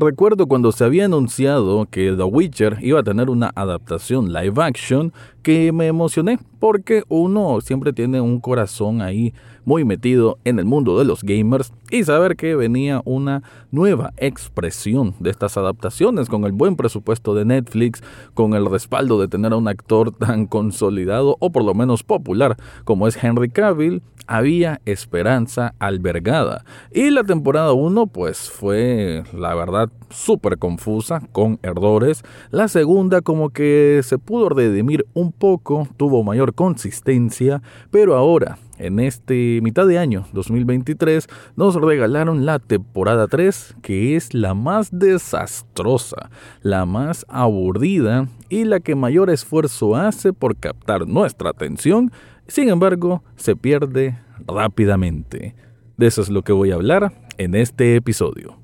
Recuerdo cuando se había anunciado que The Witcher iba a tener una adaptación live action que me emocioné porque uno siempre tiene un corazón ahí muy metido en el mundo de los gamers y saber que venía una nueva expresión de estas adaptaciones con el buen presupuesto de Netflix, con el respaldo de tener a un actor tan consolidado o por lo menos popular como es Henry Cavill, había esperanza albergada. Y la temporada 1 pues fue la verdad súper confusa, con errores. La segunda como que se pudo redimir un poco, tuvo mayor consistencia, pero ahora en este mitad de año 2023 nos regalaron la temporada 3 que es la más desastrosa, la más aburrida y la que mayor esfuerzo hace por captar nuestra atención, sin embargo se pierde rápidamente. De eso es lo que voy a hablar en este episodio.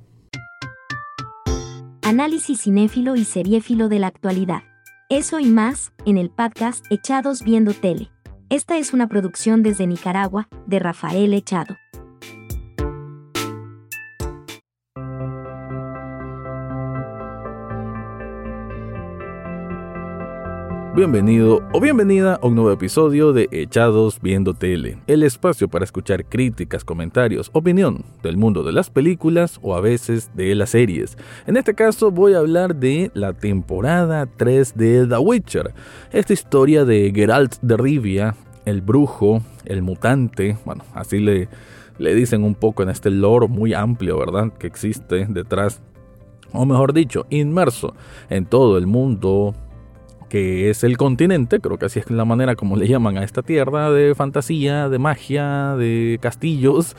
Análisis cinéfilo y seriéfilo de la actualidad. Eso y más, en el podcast Echados Viendo Tele. Esta es una producción desde Nicaragua, de Rafael Echado. Bienvenido o bienvenida a un nuevo episodio de Echados Viendo Tele, el espacio para escuchar críticas, comentarios, opinión del mundo de las películas o a veces de las series. En este caso voy a hablar de la temporada 3 de The Witcher, esta historia de Geralt de Rivia, el brujo, el mutante, bueno, así le, le dicen un poco en este lore muy amplio, ¿verdad? Que existe detrás, o mejor dicho, inmerso en todo el mundo que es el continente, creo que así es la manera como le llaman a esta tierra de fantasía, de magia, de castillos,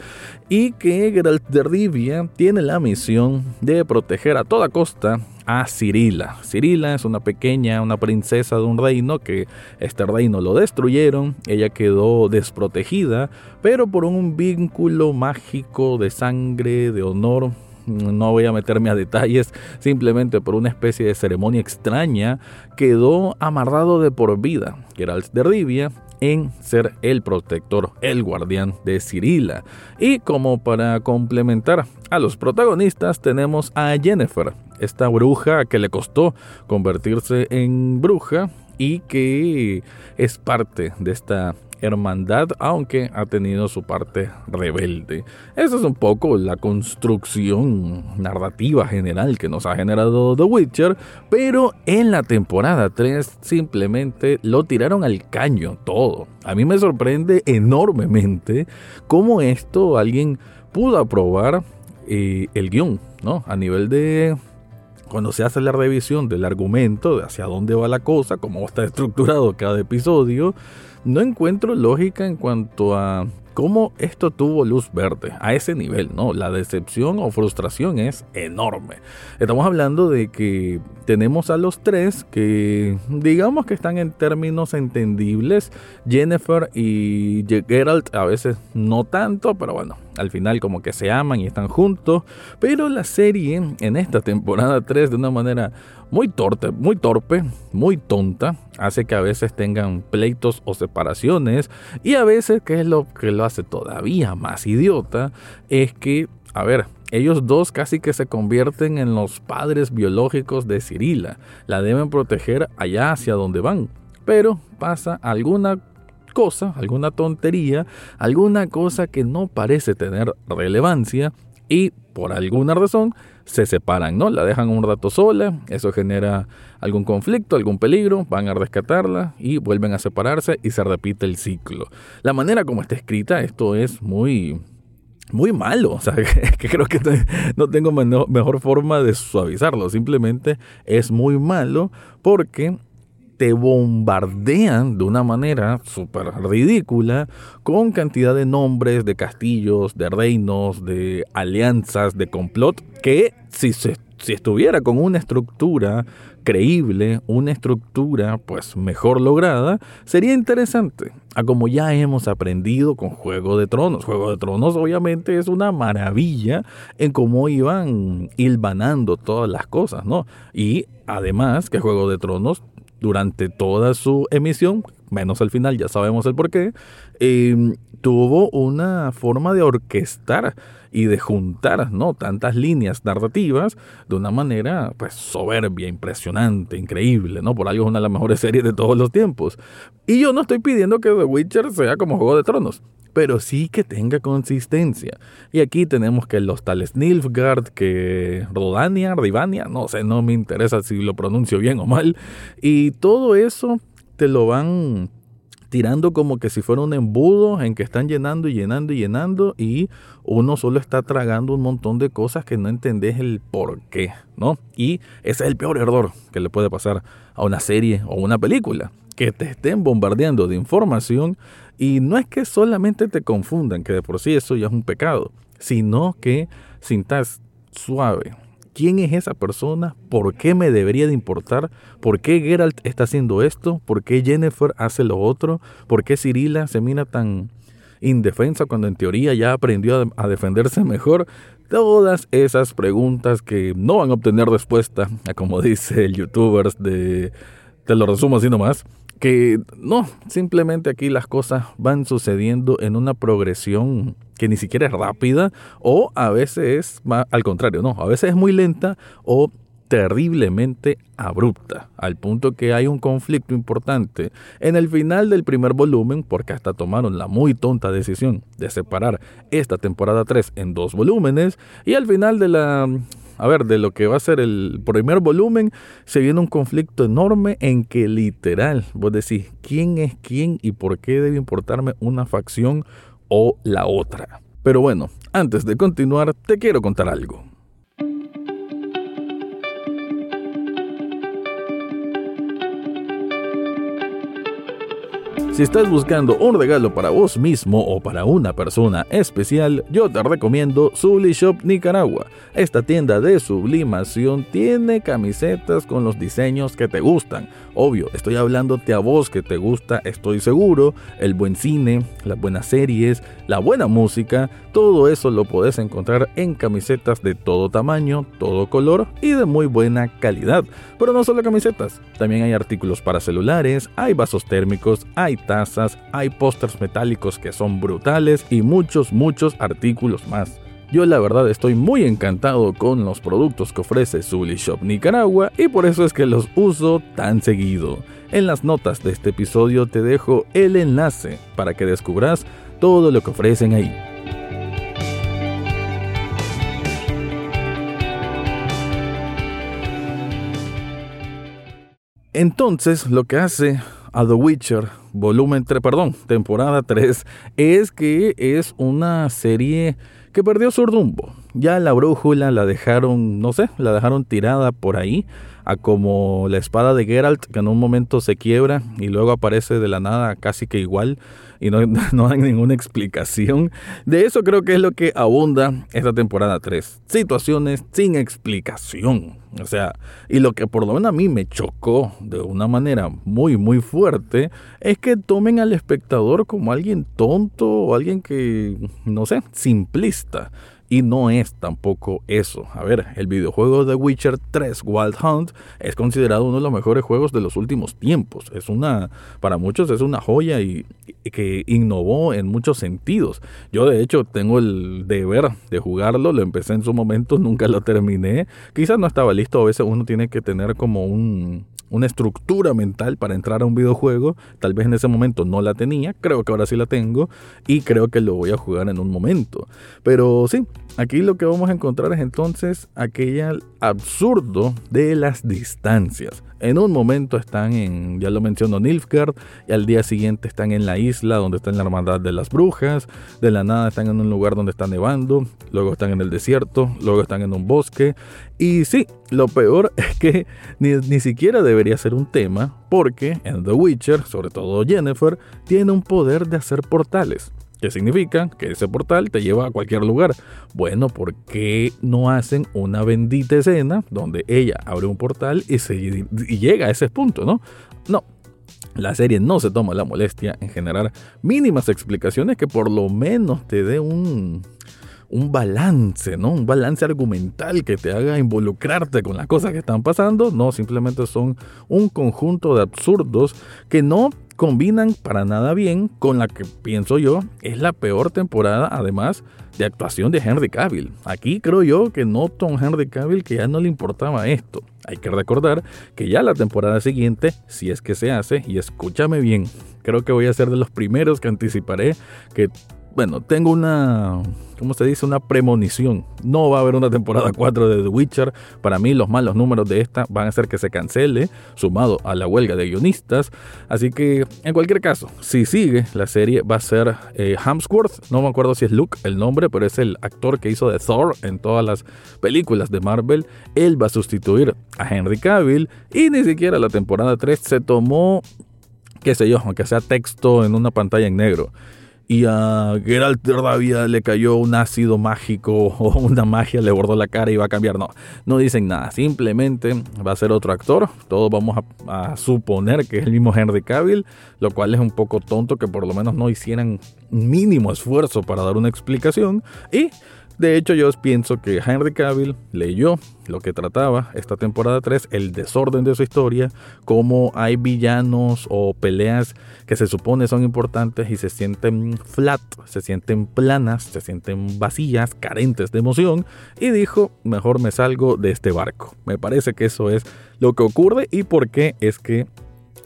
y que Geralt de Rivia tiene la misión de proteger a toda costa a Cirila. Cirila es una pequeña, una princesa de un reino que este reino lo destruyeron, ella quedó desprotegida, pero por un vínculo mágico de sangre, de honor, no voy a meterme a detalles, simplemente por una especie de ceremonia extraña, quedó amarrado de por vida Geralt de Rivia en ser el protector, el guardián de Cirila. Y como para complementar a los protagonistas tenemos a Jennifer, esta bruja que le costó convertirse en bruja y que es parte de esta hermandad, aunque ha tenido su parte rebelde. Esa es un poco la construcción narrativa general que nos ha generado The Witcher, pero en la temporada 3 simplemente lo tiraron al caño todo. A mí me sorprende enormemente cómo esto alguien pudo aprobar eh, el guion, ¿no? A nivel de cuando se hace la revisión del argumento, de hacia dónde va la cosa, cómo está estructurado cada episodio, no encuentro lógica en cuanto a cómo esto tuvo luz verde a ese nivel, ¿no? La decepción o frustración es enorme. Estamos hablando de que tenemos a los tres que digamos que están en términos entendibles. Jennifer y Geralt a veces no tanto, pero bueno, al final como que se aman y están juntos. Pero la serie en esta temporada 3 de una manera muy torpe, muy torpe, muy tonta, hace que a veces tengan pleitos o separaciones y a veces, que es lo que lo hace todavía más idiota, es que, a ver, ellos dos casi que se convierten en los padres biológicos de Cirila, la deben proteger allá hacia donde van, pero pasa alguna cosa, alguna tontería, alguna cosa que no parece tener relevancia y por alguna razón se separan, ¿no? La dejan un rato sola, eso genera algún conflicto, algún peligro, van a rescatarla y vuelven a separarse y se repite el ciclo. La manera como está escrita, esto es muy muy malo, o sea, que creo que no tengo mejor forma de suavizarlo, simplemente es muy malo porque te bombardean de una manera súper ridícula con cantidad de nombres, de castillos, de reinos, de alianzas, de complot, que si, se, si estuviera con una estructura creíble, una estructura pues mejor lograda, sería interesante. A como ya hemos aprendido con Juego de Tronos. Juego de Tronos obviamente es una maravilla en cómo iban hilvanando todas las cosas, ¿no? Y además que Juego de Tronos durante toda su emisión, menos al final, ya sabemos el por qué, em, tuvo una forma de orquestar y de juntar ¿no? tantas líneas narrativas de una manera pues soberbia, impresionante, increíble, ¿no? Por algo es una de las mejores series de todos los tiempos. Y yo no estoy pidiendo que The Witcher sea como Juego de Tronos, pero sí que tenga consistencia. Y aquí tenemos que los tales Nilfgaard, que Rodania, Rivania, no sé, no me interesa si lo pronuncio bien o mal, y todo eso te lo van tirando como que si fuera un embudo en que están llenando y llenando y llenando y uno solo está tragando un montón de cosas que no entendés el por qué, ¿no? Y ese es el peor error que le puede pasar a una serie o una película, que te estén bombardeando de información y no es que solamente te confundan, que de por sí eso ya es un pecado, sino que sintas suave, quién es esa persona, por qué me debería de importar, por qué Geralt está haciendo esto, por qué Jennifer hace lo otro, por qué Cirila se mira tan indefensa cuando en teoría ya aprendió a defenderse mejor. Todas esas preguntas que no van a obtener respuesta, como dice el youtuber de... Te lo resumo así nomás que no, simplemente aquí las cosas van sucediendo en una progresión que ni siquiera es rápida o a veces es al contrario, no, a veces es muy lenta o terriblemente abrupta, al punto que hay un conflicto importante en el final del primer volumen, porque hasta tomaron la muy tonta decisión de separar esta temporada 3 en dos volúmenes, y al final de la a ver, de lo que va a ser el primer volumen, se viene un conflicto enorme en que literal, vos decís, ¿quién es quién y por qué debe importarme una facción o la otra? Pero bueno, antes de continuar, te quiero contar algo. Si estás buscando un regalo para vos mismo o para una persona especial, yo te recomiendo Subli Shop Nicaragua. Esta tienda de sublimación tiene camisetas con los diseños que te gustan. Obvio, estoy hablándote a vos que te gusta, estoy seguro, el buen cine, las buenas series, la buena música, todo eso lo puedes encontrar en camisetas de todo tamaño, todo color y de muy buena calidad. Pero no solo camisetas, también hay artículos para celulares, hay vasos térmicos, hay tazas, hay pósters metálicos que son brutales y muchos, muchos artículos más. Yo la verdad estoy muy encantado con los productos que ofrece Zully Shop Nicaragua y por eso es que los uso tan seguido. En las notas de este episodio te dejo el enlace para que descubras todo lo que ofrecen ahí. Entonces, lo que hace a The Witcher, volumen 3, perdón, temporada 3, es que es una serie que perdió su rumbo. Ya la brújula la dejaron, no sé, la dejaron tirada por ahí, a como la espada de Geralt, que en un momento se quiebra y luego aparece de la nada casi que igual y no, no hay ninguna explicación. De eso creo que es lo que abunda esta temporada 3. Situaciones sin explicación. O sea, y lo que por lo menos a mí me chocó de una manera muy, muy fuerte es que tomen al espectador como alguien tonto o alguien que, no sé, simplista. Y no es tampoco eso. A ver, el videojuego de Witcher 3 Wild Hunt es considerado uno de los mejores juegos de los últimos tiempos. Es una, para muchos es una joya y, que innovó en muchos sentidos. Yo de hecho tengo el deber de jugarlo, lo empecé en su momento, nunca lo terminé. Quizás no estaba listo, a veces uno tiene que tener como un una estructura mental para entrar a un videojuego. Tal vez en ese momento no la tenía, creo que ahora sí la tengo y creo que lo voy a jugar en un momento. Pero sí, aquí lo que vamos a encontrar es entonces aquel absurdo de las distancias. En un momento están en, ya lo menciono, Nilfgaard, y al día siguiente están en la isla donde está en la hermandad de las brujas, de la nada están en un lugar donde está nevando, luego están en el desierto, luego están en un bosque, y sí, lo peor es que ni, ni siquiera debería ser un tema, porque en The Witcher, sobre todo Jennifer, tiene un poder de hacer portales. ¿Qué significa? Que ese portal te lleva a cualquier lugar. Bueno, ¿por qué no hacen una bendita escena donde ella abre un portal y, llega a ese punto, no? No, la serie no se toma la molestia en generar mínimas explicaciones que por lo menos te dé un, un balance, ¿no? Un balance argumental que te haga involucrarte con las cosas que están pasando. No, simplemente son un conjunto de absurdos que no combinan para nada bien con la que pienso yo es la peor temporada además de actuación de Henry Cavill. Aquí creo yo que noto a Henry Cavill que ya no le importaba esto. Hay que recordar que ya la temporada siguiente, si es que se hace, y escúchame bien, creo que voy a ser de los primeros que anticiparé que bueno, tengo una, ¿cómo se dice? Una premonición. No va a haber una temporada 4 de The Witcher. Para mí los malos números de esta van a hacer que se cancele, sumado a la huelga de guionistas. Así que, en cualquier caso, si sigue, la serie va a ser eh, Hamsworth. No me acuerdo si es Luke el nombre, pero es el actor que hizo de Thor en todas las películas de Marvel. Él va a sustituir a Henry Cavill. Y ni siquiera la temporada 3 se tomó qué sé yo, aunque sea texto en una pantalla en negro y a Geralt todavía le cayó un ácido mágico o una magia le bordó la cara y va a cambiar. No, no dicen nada. Simplemente va a ser otro actor. Todos vamos a, a, suponer que es el mismo Henry Cavill, lo cual es un poco tonto que por lo menos no hicieran mínimo esfuerzo para dar una explicación. Y de hecho, yo pienso que Henry Cavill leyó lo que trataba esta temporada 3, el desorden de su historia, cómo hay villanos o peleas que se supone son importantes y se sienten flat, se sienten planas, se sienten vacías, carentes de emoción, y dijo, mejor me salgo de este barco. Me parece que eso es lo que ocurre y por qué es que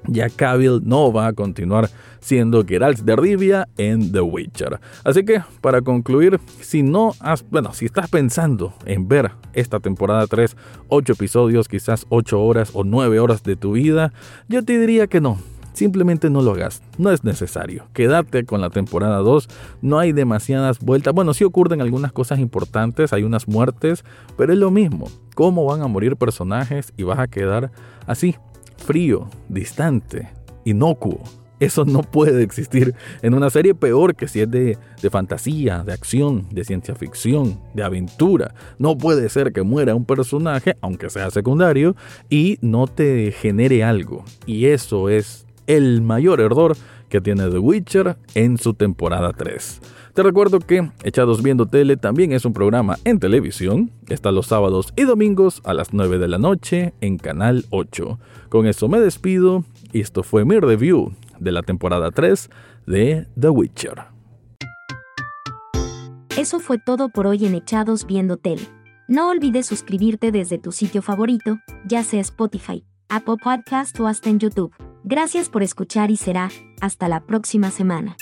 ya Cavill no va a continuar siendo Geralt de Rivia en The Witcher. Así que, para concluir, si no has, bueno, si estás pensando en ver esta temporada 3, 8 episodios, quizás 8 horas o 9 horas de tu vida, yo te diría que no. Simplemente no lo hagas, no es necesario. Quédate con la temporada 2, no hay demasiadas vueltas. Bueno, sí ocurren algunas cosas importantes, hay unas muertes, pero es lo mismo. ¿Cómo van a morir personajes y vas a quedar así, frío, distante, inocuo. Eso no puede existir en una serie peor que si es de, de, fantasía, de acción, de ciencia ficción, de aventura. No puede ser que muera un personaje, aunque sea secundario, y no te genere algo. Y eso es el mayor error que tiene The Witcher en su temporada 3. Te recuerdo que Echados Viendo Tele también es un programa en televisión. Está los sábados y domingos a las 9 de la noche en Canal 8. Con eso me despido y esto fue mi review de la temporada 3 de The Witcher. Eso fue todo por hoy en Echados Viendo Tele. No olvides suscribirte desde tu sitio favorito, ya sea Spotify, Apple Podcast o hasta en YouTube. Gracias por escuchar y será hasta la próxima semana.